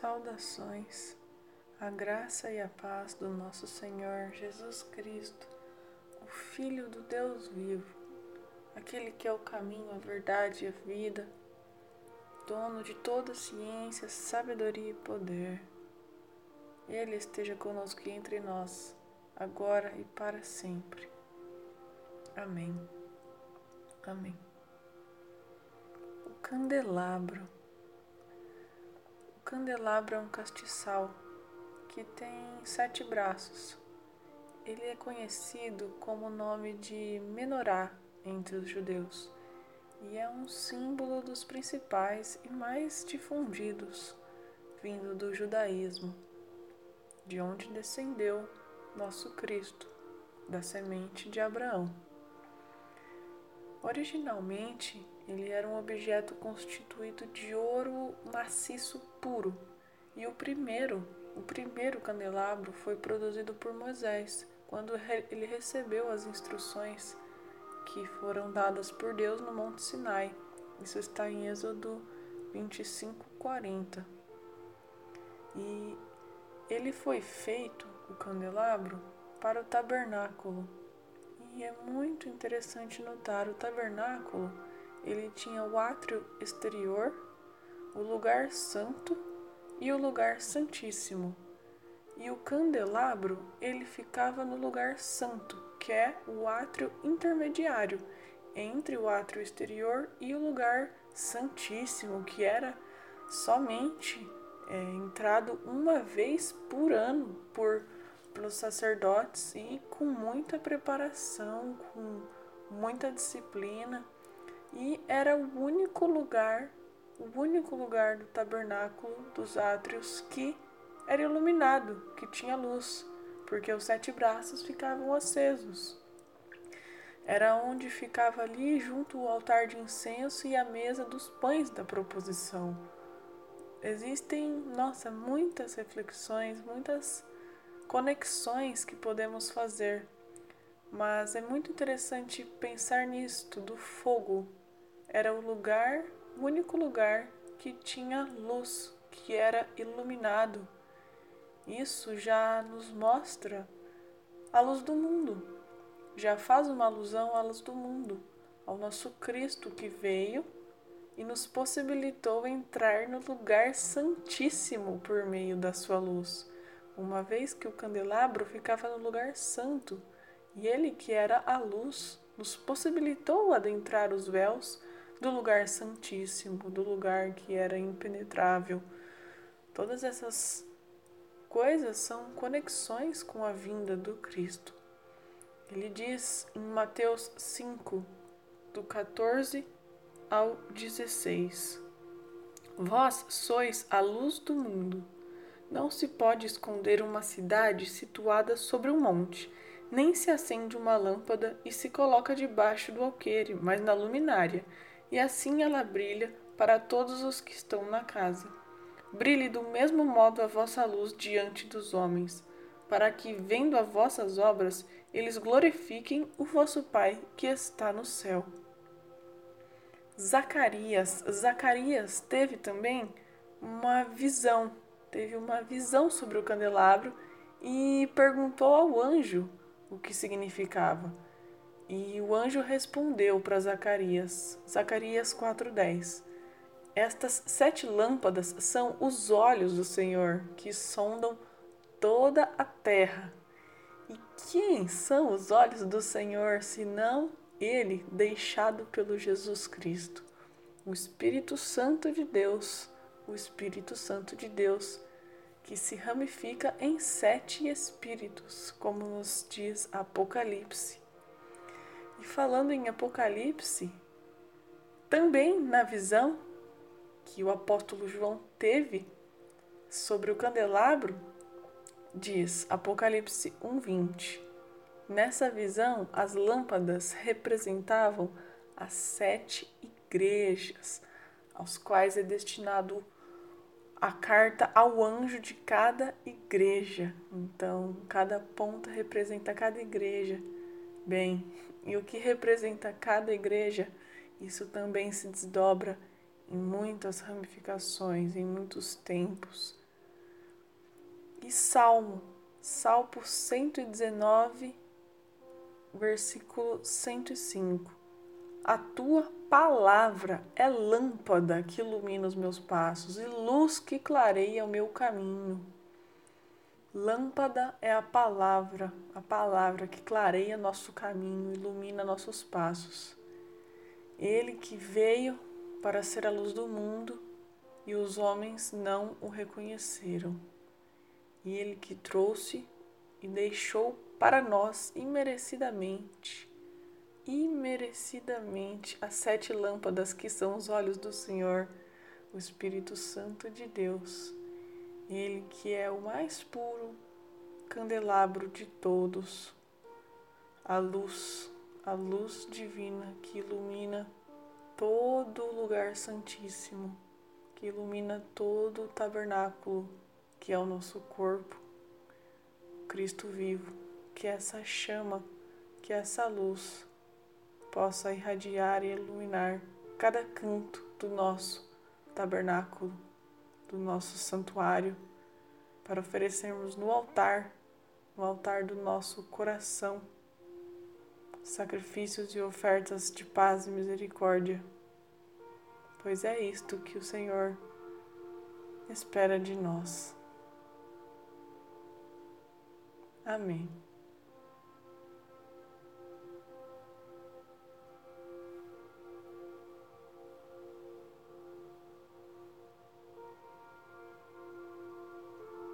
Saudações, a graça e a paz do nosso Senhor Jesus Cristo, o Filho do Deus vivo, aquele que é o caminho, a verdade e a vida, dono de toda ciência, sabedoria e poder. Ele esteja conosco e entre nós, agora e para sempre. Amém. Amém. O candelabro candelabro é um castiçal que tem sete braços. Ele é conhecido como o nome de menorá entre os judeus e é um símbolo dos principais e mais difundidos vindo do judaísmo, de onde descendeu nosso Cristo, da semente de Abraão. Originalmente, ele era um objeto constituído de ouro maciço puro, e o primeiro, o primeiro candelabro foi produzido por Moisés, quando ele recebeu as instruções que foram dadas por Deus no Monte Sinai. Isso está em Êxodo 25:40. E ele foi feito, o candelabro, para o tabernáculo. E é muito interessante notar o tabernáculo ele tinha o átrio exterior, o lugar santo e o lugar santíssimo. E o candelabro, ele ficava no lugar santo, que é o átrio intermediário entre o átrio exterior e o lugar santíssimo, que era somente é, entrado uma vez por ano por pelos sacerdotes e com muita preparação, com muita disciplina e era o único lugar, o único lugar do tabernáculo dos átrios que era iluminado, que tinha luz, porque os sete braços ficavam acesos. Era onde ficava ali junto o altar de incenso e a mesa dos pães da proposição. Existem, nossa, muitas reflexões, muitas conexões que podemos fazer, mas é muito interessante pensar nisto do fogo era o lugar, o único lugar que tinha luz, que era iluminado. Isso já nos mostra a luz do mundo, já faz uma alusão à luz do mundo, ao nosso Cristo que veio e nos possibilitou entrar no lugar santíssimo por meio da sua luz, uma vez que o candelabro ficava no lugar santo e ele, que era a luz, nos possibilitou adentrar os véus do lugar santíssimo, do lugar que era impenetrável. Todas essas coisas são conexões com a vinda do Cristo. Ele diz em Mateus 5, do 14 ao 16: Vós sois a luz do mundo. Não se pode esconder uma cidade situada sobre um monte, nem se acende uma lâmpada e se coloca debaixo do alqueire, mas na luminária e assim ela brilha para todos os que estão na casa. Brilhe do mesmo modo a vossa luz diante dos homens, para que, vendo as vossas obras, eles glorifiquem o vosso Pai que está no céu. Zacarias, Zacarias teve também uma visão, teve uma visão sobre o candelabro e perguntou ao anjo o que significava. E o anjo respondeu para Zacarias, Zacarias 4:10. Estas sete lâmpadas são os olhos do Senhor que sondam toda a terra. E quem são os olhos do Senhor senão ele deixado pelo Jesus Cristo, o Espírito Santo de Deus, o Espírito Santo de Deus, que se ramifica em sete espíritos, como nos diz Apocalipse. E falando em Apocalipse, também na visão que o apóstolo João teve sobre o candelabro, diz Apocalipse 1:20. Nessa visão, as lâmpadas representavam as sete igrejas, aos quais é destinado a carta ao anjo de cada igreja. Então, cada ponta representa cada igreja. Bem, e o que representa cada igreja, isso também se desdobra em muitas ramificações, em muitos tempos, E Salmo, Salmo 119, versículo 105. A tua palavra é lâmpada que ilumina os meus passos e luz que clareia o meu caminho. Lâmpada é a palavra, a palavra que clareia nosso caminho, ilumina nossos passos. Ele que veio para ser a luz do mundo e os homens não o reconheceram. E ele que trouxe e deixou para nós imerecidamente, imerecidamente as sete lâmpadas que são os olhos do Senhor, o Espírito Santo de Deus. Ele que é o mais puro candelabro de todos, a luz, a luz divina que ilumina todo o lugar santíssimo, que ilumina todo o tabernáculo que é o nosso corpo, Cristo vivo, que essa chama, que essa luz possa irradiar e iluminar cada canto do nosso tabernáculo, do nosso santuário, para oferecermos no altar, no altar do nosso coração, sacrifícios e ofertas de paz e misericórdia. Pois é isto que o Senhor espera de nós. Amém.